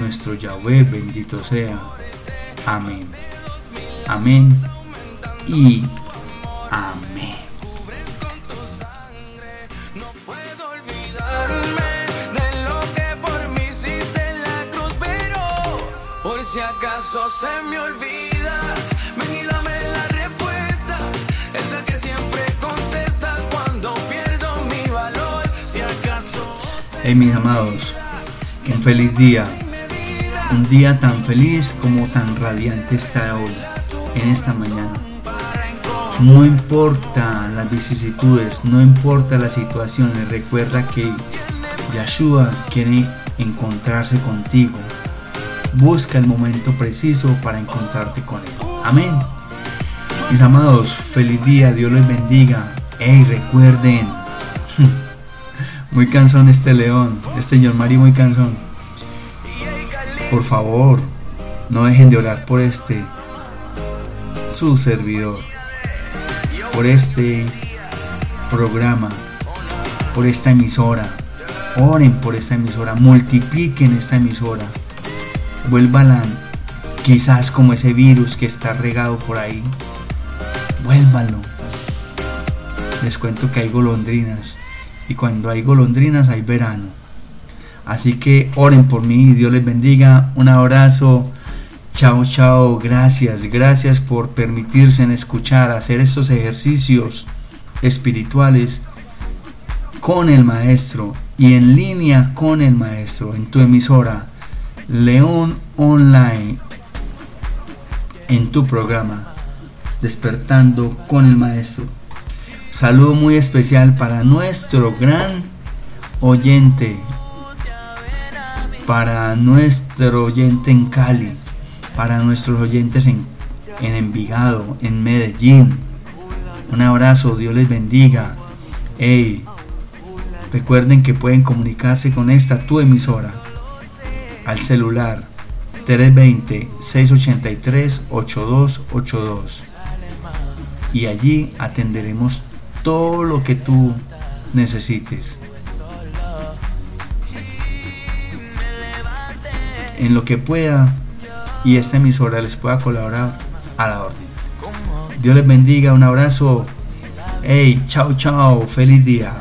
Speaker 1: Nuestro Yahweh bendito sea Amén. Amén y amén.
Speaker 2: Acaso se me olvida, ven y dame la respuesta, esa que siempre contestas cuando pierdo mi valor. Si acaso
Speaker 1: Hey mis amados, un feliz día. Un día tan feliz como tan radiante está hoy, en esta mañana. No importa las vicisitudes, no importa las situaciones, recuerda que Yeshua quiere encontrarse contigo. Busca el momento preciso para encontrarte con Él. Amén. Mis amados, feliz día, Dios les bendiga. Hey, recuerden. *laughs* Muy cansón este león, este señor Mario muy cansón. Por favor, no dejen de orar por este, su servidor, por este programa, por esta emisora. Oren por esta emisora, multipliquen esta emisora. Vuélvala quizás como ese virus que está regado por ahí. Vuélvanlo. Les cuento que hay golondrinas y cuando hay golondrinas hay verano. Así que oren por mí, Dios les bendiga. Un abrazo. Chao, chao. Gracias, gracias por permitirse en escuchar, hacer estos ejercicios espirituales con el maestro y en línea con el maestro en tu emisora León Online en tu programa Despertando con el maestro. Saludo muy especial para nuestro gran oyente para nuestro oyente en Cali, para nuestros oyentes en, en Envigado, en Medellín. Un abrazo, Dios les bendiga. Hey, recuerden que pueden comunicarse con esta tu emisora al celular 320-683-8282 y allí atenderemos todo lo que tú necesites. en lo que pueda y esta emisora les pueda colaborar a la orden. Dios les bendiga, un abrazo. Hey, chao, chao, feliz día.